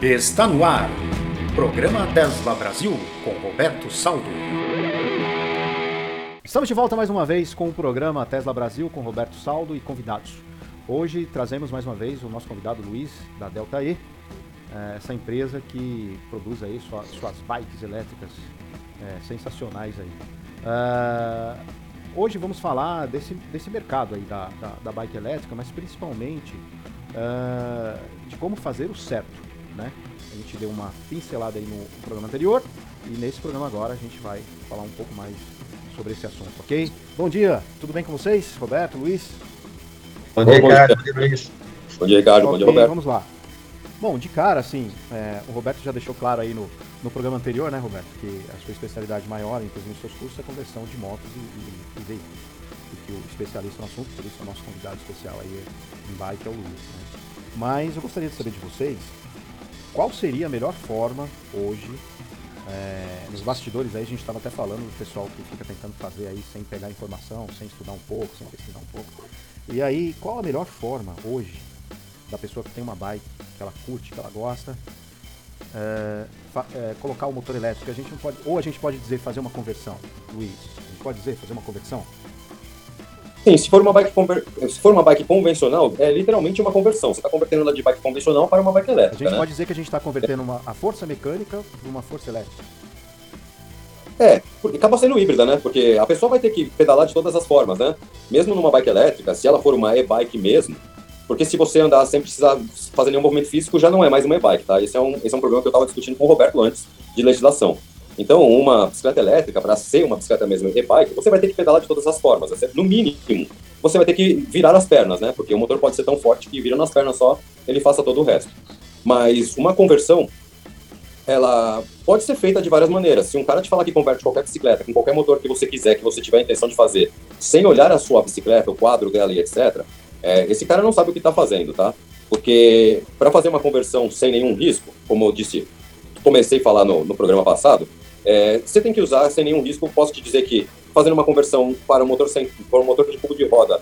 Está no ar. Programa Tesla Brasil com Roberto Saldo. Estamos de volta mais uma vez com o programa Tesla Brasil com Roberto Saldo e convidados. Hoje trazemos mais uma vez o nosso convidado Luiz da Delta E, eh, essa empresa que produz aí suas bikes elétricas é, sensacionais aí. Uh, hoje vamos falar desse, desse mercado aí da, da, da bike elétrica, mas principalmente uh, de como fazer o certo né? A gente deu uma pincelada aí no, programa anterior e nesse programa agora a gente vai falar um pouco mais sobre esse assunto, ok? Bom dia, tudo bem com vocês? Roberto, Luiz? Bom dia, Ricardo. Bom dia, Luiz. Bom dia, Ricardo. Okay, bom dia, Roberto. Vamos lá. Bom, de cara, assim, é, o Roberto já deixou claro aí no, no programa anterior, né, Roberto, que a sua especialidade maior, inclusive nos seus cursos, é conversão de motos e, e, e veículos. E que o especialista no assunto, por isso é o nosso convidado especial aí em bike é o Luiz. Né? Mas eu gostaria de saber de vocês qual seria a melhor forma hoje? É, nos bastidores aí a gente estava até falando do pessoal que fica tentando fazer aí sem pegar informação, sem estudar um pouco, sem pesquisar um pouco. E aí, qual a melhor forma hoje da pessoa que tem uma bike, que ela curte, que ela gosta, é, é, colocar o motor elétrico? A gente não pode, ou a gente pode dizer fazer uma conversão, Luiz. A gente pode dizer fazer uma conversão? Sim, se for uma bike, se for uma bike convencional, é literalmente uma conversão. Você está convertendo ela de bike convencional para uma bike elétrica. A gente né? pode dizer que a gente está convertendo uma, a força mecânica para uma força elétrica. É, porque acaba sendo híbrida, né? Porque a pessoa vai ter que pedalar de todas as formas, né? Mesmo numa bike elétrica, se ela for uma e-bike mesmo, porque se você andar sem precisar fazer nenhum movimento físico, já não é mais uma e-bike, tá? Esse é um, esse é um problema que eu estava discutindo com o Roberto antes, de legislação. Então, uma bicicleta elétrica, para ser uma bicicleta mesmo e-bike, você vai ter que pedalar de todas as formas. No mínimo, você vai ter que virar as pernas, né? Porque o motor pode ser tão forte que virando as pernas só, ele faça todo o resto. Mas uma conversão, ela pode ser feita de várias maneiras. Se um cara te falar que converte qualquer bicicleta com qualquer motor que você quiser, que você tiver a intenção de fazer, sem olhar a sua bicicleta, o quadro dela e etc., é, esse cara não sabe o que está fazendo, tá? Porque para fazer uma conversão sem nenhum risco, como eu disse, comecei a falar no, no programa passado, é, você tem que usar sem nenhum risco. Posso te dizer que fazendo uma conversão para um motor, sem, para um motor de cubo de roda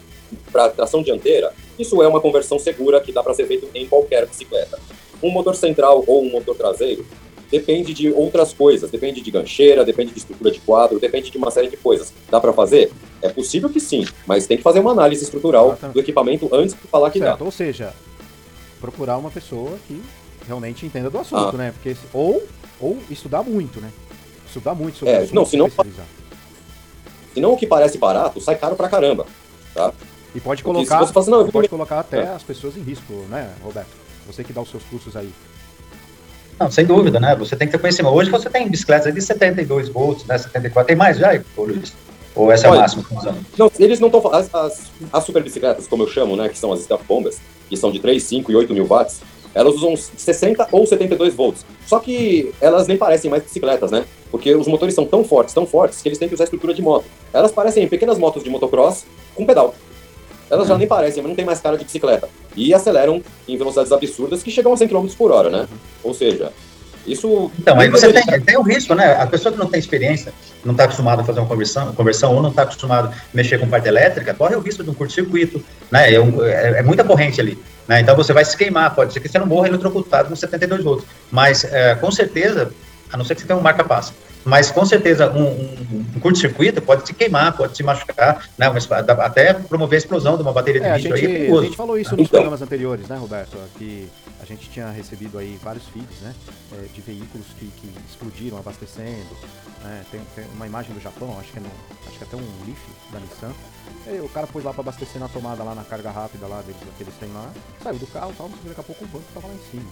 para tração dianteira, isso é uma conversão segura que dá para ser feito em qualquer bicicleta. Um motor central ou um motor traseiro depende de outras coisas, depende de gancheira, depende de estrutura de quadro, depende de uma série de coisas. Dá para fazer? É possível que sim, mas tem que fazer uma análise estrutural Exatamente. do equipamento antes de falar que certo. dá. Ou seja, procurar uma pessoa que realmente entenda do assunto, ah. né? Porque ou ou estudar muito, né? Estudar muito sobre é, isso. Não, senão, senão o que parece barato sai caro pra caramba. Tá? E pode colocar, você fala assim, não, pode colocar até é. as pessoas em risco, né, Roberto? Você que dá os seus cursos aí. Não, sem dúvida, né? Você tem que ter conhecimento. Hoje você tem bicicletas de 72 volts, né? 74. Tem mais já, Ou essa Olha, é a máxima Não, eles não estão. As, as, as super bicicletas, como eu chamo, né? Que são as step bombas, que são de 3, 5 e 8 mil watts, elas usam 60 ou 72 volts. Só que elas nem parecem mais bicicletas, né? Porque os motores são tão fortes, tão fortes, que eles têm que usar estrutura de moto. Elas parecem pequenas motos de motocross com pedal. Elas já uhum. nem parecem, mas não tem mais cara de bicicleta. E aceleram em velocidades absurdas que chegam a 100 km por hora, né? Ou seja, isso. Então, aí você tem, tem o risco, né? A pessoa que não tem experiência, não está acostumada a fazer uma conversão, conversão ou não está acostumado a mexer com parte elétrica, corre o risco de um curto-circuito, né? É, um, é, é, muita corrente ali. Né? Então você vai se queimar, pode ser que você não morra eletrocutado com 72 volts. Mas é, com certeza, a não ser que você tenha um marca-passo, mas com certeza um, um, um curto-circuito pode se queimar, pode se machucar, né? Uma, até promover a explosão de uma bateria de é, lítio aí. É a gente falou isso nos então, programas anteriores, né, Roberto? Que a gente tinha recebido aí vários feeds, né? É, de veículos que, que explodiram abastecendo. Né? Tem, tem, uma imagem do Japão, acho que, é no, acho que é até um Leaf da Nissan. Aí o cara pôs lá para abastecer na tomada lá na carga rápida lá deles, que eles têm lá, saiu do carro e tal, mas daqui a pouco o banco tava lá em cima.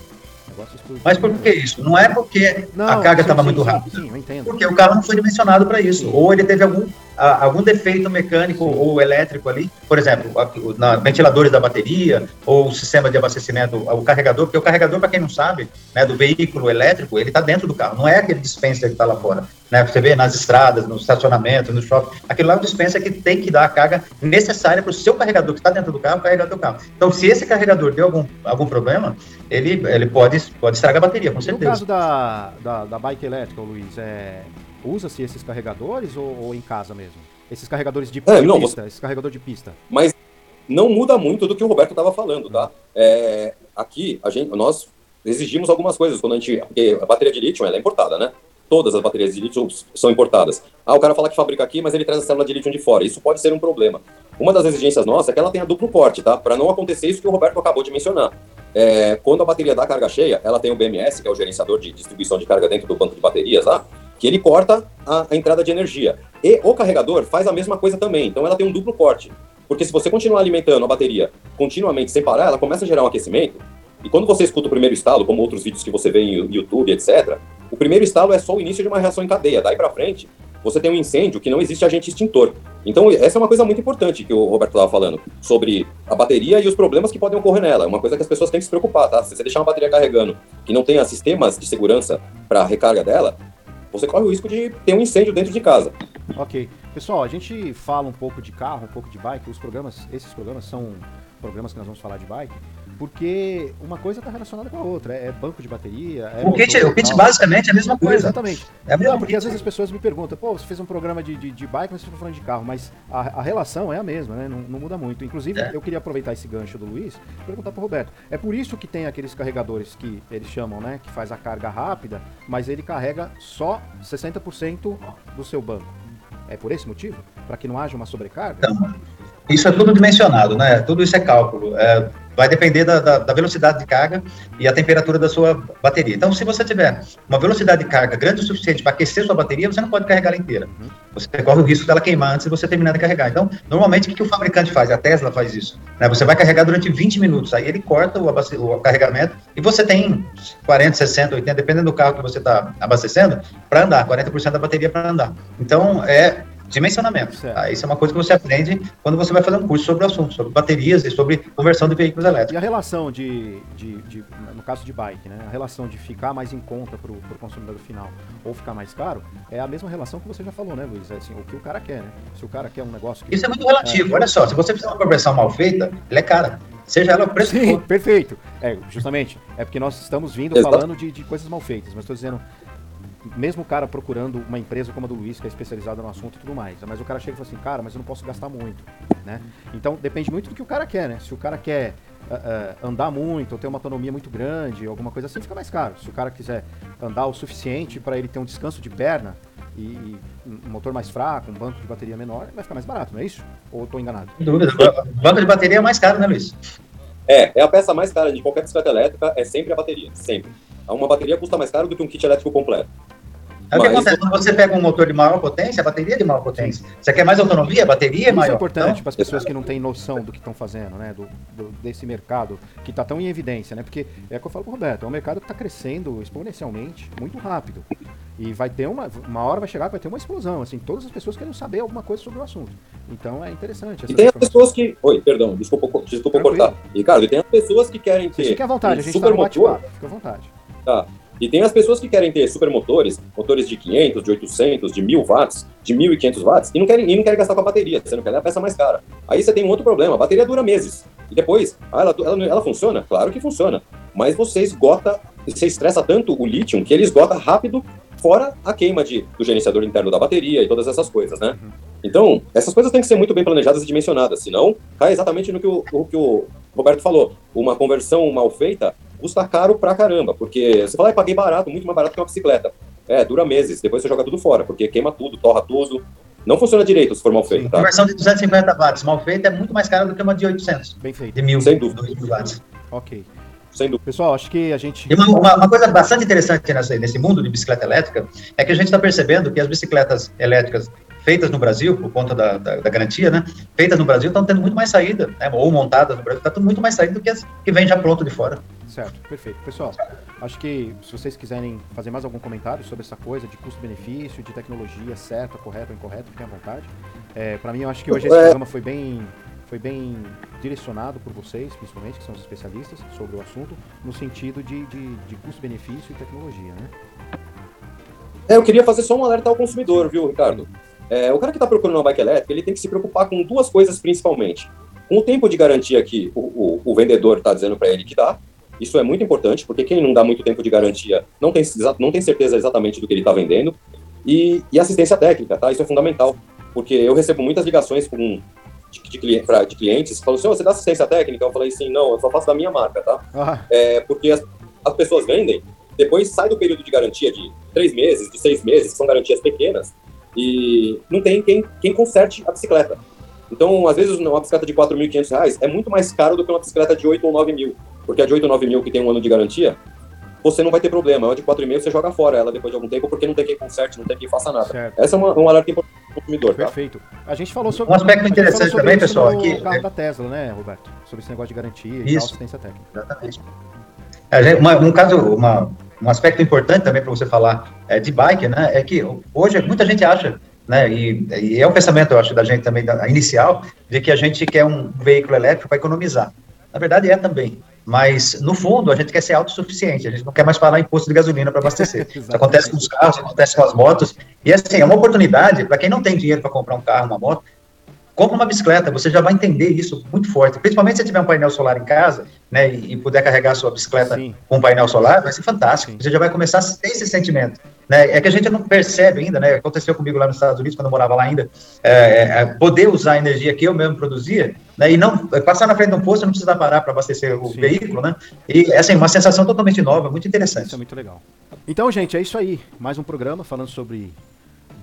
Mas por que isso? Não é porque não, a carga estava muito rápida. Sim, eu entendo. Porque o carro não foi dimensionado para isso. Sim. Ou ele teve algum, algum defeito mecânico ou elétrico ali. Por exemplo, na ventiladores da bateria, ou o sistema de abastecimento, o carregador, porque o carregador, para quem não sabe, né, do veículo elétrico, ele está dentro do carro. Não é aquele dispenser que está lá fora. Né? Você vê nas estradas, no estacionamento, no shopping. Aquilo lá é um dispenser que tem que dar a carga necessária para o seu carregador que está dentro do carro carregar o seu carro. Então, se esse carregador deu algum, algum problema, ele, ele pode pode, pode estragar a bateria, com certeza. No caso da, da, da bike elétrica, Luiz, é, usa-se esses carregadores ou, ou, em casa mesmo? Esses carregadores de, é, não, pista, você... esse carregador de pista. Mas não muda muito do que o Roberto estava falando, tá? É, aqui, a gente, nós exigimos algumas coisas quando a gente. Porque a bateria de lítio ela é importada, né? Todas as baterias de lítio são importadas. Ah, o cara fala que fabrica aqui, mas ele traz a célula de lítio de fora. Isso pode ser um problema. Uma das exigências nossas é que ela tenha duplo porte, tá? Para não acontecer isso que o Roberto acabou de mencionar. É, quando a bateria dá carga cheia, ela tem o BMS, que é o gerenciador de distribuição de carga dentro do banco de baterias lá, que ele corta a, a entrada de energia. E o carregador faz a mesma coisa também. Então ela tem um duplo porte. Porque se você continuar alimentando a bateria continuamente sem parar, ela começa a gerar um aquecimento. E quando você escuta o primeiro estalo, como outros vídeos que você vê em YouTube, etc., o primeiro estalo é só o início de uma reação em cadeia. Daí para frente, você tem um incêndio que não existe agente extintor. Então, essa é uma coisa muito importante que o Roberto estava falando, sobre a bateria e os problemas que podem ocorrer nela. É uma coisa que as pessoas têm que se preocupar, tá? Se você deixar uma bateria carregando que não tenha sistemas de segurança para recarga dela, você corre o risco de ter um incêndio dentro de casa. Ok. Pessoal, a gente fala um pouco de carro, um pouco de bike. Os programas, esses programas são programas que nós vamos falar de bike porque uma coisa está relacionada com a outra. É banco de bateria. É o, kit, o kit basicamente é a mesma coisa. Exatamente. É Não, porque às vezes as pessoas me perguntam, pô, você fez um programa de, de, de bike, mas você está falando de carro, mas a, a, relação é a mesma, né? Não, não muda muito. Inclusive, é. eu queria aproveitar esse gancho do Luiz e perguntar para o Roberto. É por isso que tem aqueles carregadores que eles chamam, né? Que faz a carga rápida, mas ele carrega só 60% do seu banco. É por esse motivo? Para que não haja uma sobrecarga? Então, isso é tudo dimensionado, né? Tudo isso é cálculo. É, vai depender da, da, da, velocidade de carga e a temperatura da sua bateria. Então, se você tiver uma velocidade de carga grande o suficiente para aquecer sua bateria, você não pode carregar ela inteira. Uhum. Você corre o risco dela queimar antes de você terminar de carregar. Então, normalmente, o que, que o fabricante faz? A Tesla faz isso. Né? Você vai carregar durante 20 minutos, aí ele corta o, o carregamento e você tem 40, 60, 80, dependendo do carro que você está abastecendo, para andar, 40% da bateria para andar. Então, é dimensionamento. Ah, isso é uma coisa que você aprende quando você vai fazer um curso sobre o assunto, sobre baterias e sobre conversão de veículos elétricos. E a relação de, de, de no caso de bike, né? A relação de ficar mais em conta para o consumidor final ou ficar mais caro é a mesma relação que você já falou, né, Luiz? É assim, o que o cara quer, né? Se o cara quer um negócio que... Isso é muito relativo. É... Olha só, se você fizer uma conversão mal feita, ela é cara. Seja ela o preço Sim, perfeito. É, justamente. É porque nós estamos vindo Exato. falando de, de coisas mal feitas, mas estou dizendo mesmo o cara procurando uma empresa como a do Luiz, que é especializada no assunto e tudo mais, mas o cara chega e fala assim, cara, mas eu não posso gastar muito, né? Então depende muito do que o cara quer, né? Se o cara quer uh, uh, andar muito, ou ter uma autonomia muito grande, alguma coisa assim, fica mais caro. Se o cara quiser andar o suficiente para ele ter um descanso de perna e, e, um motor mais fraco, um banco de bateria menor, vai ficar mais barato, não é isso? Ou estou enganado? Sem dúvida. O banco de bateria é mais caro, né, Luiz? É, é a peça mais cara de qualquer bicicleta elétrica, é sempre a bateria, sempre. Uma bateria custa mais caro do que um kit elétrico completo. É o que acontece quando você pega um motor de maior potência, a bateria é de maior potência. Você quer mais autonomia, a bateria é maior. Isso é importante então, para as pessoas que não têm noção do que estão fazendo, né? Do, do, desse mercado que está tão em evidência, né? Porque é o que eu falo com o Roberto, é um mercado que está crescendo exponencialmente, muito rápido. E vai ter uma, uma hora vai chegar vai ter uma explosão, assim, todas as pessoas querem saber alguma coisa sobre o assunto. Então é interessante. E tem as pessoas que. Oi, perdão, desculpa, desculpa cortar. Ricardo, e tem as pessoas que querem ter. Fique à vontade, um a gente super tá motor. Fica à vontade. Tá. E tem as pessoas que querem ter supermotores, motores de 500, de 800, de 1000 watts, de 1500 watts, e não querem, e não querem gastar com a bateria, você não quer dar a peça mais cara. Aí você tem um outro problema, a bateria dura meses. E depois, ah, ela, ela, ela funciona? Claro que funciona. Mas você esgota, você estressa tanto o lítio que ele esgota rápido, fora a queima de, do gerenciador interno da bateria e todas essas coisas, né? Uhum. Então, essas coisas têm que ser muito bem planejadas e dimensionadas, senão cai exatamente no que o, o que o Roberto falou. Uma conversão mal feita custa caro pra caramba, porque você fala, ah, paguei barato, muito mais barato que uma bicicleta. É, dura meses, depois você joga tudo fora, porque queima tudo, torra tudo. Não funciona direito se for mal feito. Tá? Conversão de 250 watts mal feita é muito mais cara do que uma de 800. Bem feito. De mil, Sem dúvida. mil watts. Ok. Sem dúvida. Pessoal, acho que a gente. Uma, uma, uma, coisa bastante interessante nesse, nesse mundo de bicicleta elétrica é que a gente está percebendo que as bicicletas elétricas feitas no Brasil, por conta da, da, da garantia, né? Feitas no Brasil estão tendo muito mais saída, né? ou montadas no Brasil, está tendo muito mais saída do que as que vem já pronto de fora. Certo, perfeito. Pessoal, acho que se vocês quiserem fazer mais algum comentário sobre essa coisa de custo-benefício, de tecnologia certa, correta ou incorreta, fiquem à vontade. É, Para mim, eu acho que hoje esse é. programa foi bem, foi bem direcionado por vocês, principalmente, que são os especialistas sobre o assunto, no sentido de, de, de custo-benefício e tecnologia, né? É, eu queria fazer só um alerta ao consumidor, viu, Ricardo? É, o cara que está procurando uma bike elétrica, ele tem que se preocupar com duas coisas principalmente. Com o tempo de garantia que o, o, o vendedor está dizendo para ele que dá, isso é muito importante, porque quem não dá muito tempo de garantia não tem, não tem certeza exatamente do que ele está vendendo. E, e, assistência técnica, tá? Isso é fundamental, porque eu recebo muitas ligações com, de, de, pra, de clientes que falam assim, oh, você dá assistência técnica? Eu falei assim, não, eu só faço da minha marca, tá? Ah. É, porque as, as pessoas vendem, depois sai do período de garantia de três meses, de seis meses, que são garantias pequenas, e não tem quem, quem conserte a bicicleta. Então, às vezes, uma bicicleta de R$ 4.500 é muito mais caro do que uma bicicleta de 8 ou 9 mil. Porque a de 8 ou 9 mil, que tem um ano de garantia, você não vai ter problema. A de 4,5 você joga fora ela depois de algum tempo, porque não tem quem conserte, não tem quem faça nada. Certo. Essa é uma, um alerta importante para o consumidor. Tá? Perfeito. A gente falou sobre. Um aspecto interessante também, pessoal, aqui. O carro da Tesla, né, Roberto? Sobre esse negócio de garantia Isso. e assistência técnica. Exatamente. Uma, um caso, uma, um aspecto importante também para você falar é, de bike, né, é que hoje muita gente acha né? E, e, é um pensamento, eu acho, da gente também, da, inicial, de que a gente quer um veículo elétrico para economizar. Na verdade, é também. Mas, no fundo, a gente quer ser autossuficiente, a gente não quer mais pagar imposto de gasolina para abastecer. Isso acontece com os carros, acontece com as motos. E, assim, é uma oportunidade para quem não tem dinheiro para comprar um carro, uma moto, compra uma bicicleta, você já vai entender isso muito forte. Principalmente se tiver um painel solar em casa, né, e, e puder carregar a sua bicicleta Sim. com um painel solar, vai ser fantástico. Sim. Você já vai começar a ter esse sentimento. Né? É que a gente não percebe ainda, né? Aconteceu comigo lá nos Estados Unidos, quando eu morava lá ainda, é, é, é poder usar a energia que eu mesmo produzia, né? E não passar na frente de um posto, não precisa parar para abastecer o Sim. veículo, né? E assim, uma sensação totalmente nova, muito interessante. Isso é muito legal. Então, gente, é isso aí. Mais um programa falando sobre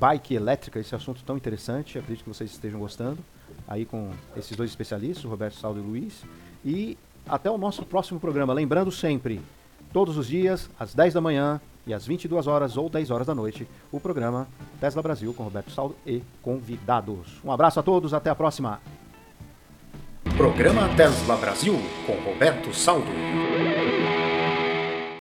bike elétrica, esse assunto tão interessante. Acredito que vocês estejam gostando. Aí com esses dois especialistas, Roberto Saldo e Luiz. E até o nosso próximo programa. Lembrando sempre, todos os dias, às 10 da manhã, e às 22 horas ou 10 horas da noite, o programa Tesla Brasil com Roberto Saldo e convidados. Um abraço a todos, até a próxima. Programa Tesla Brasil com Roberto Saldo.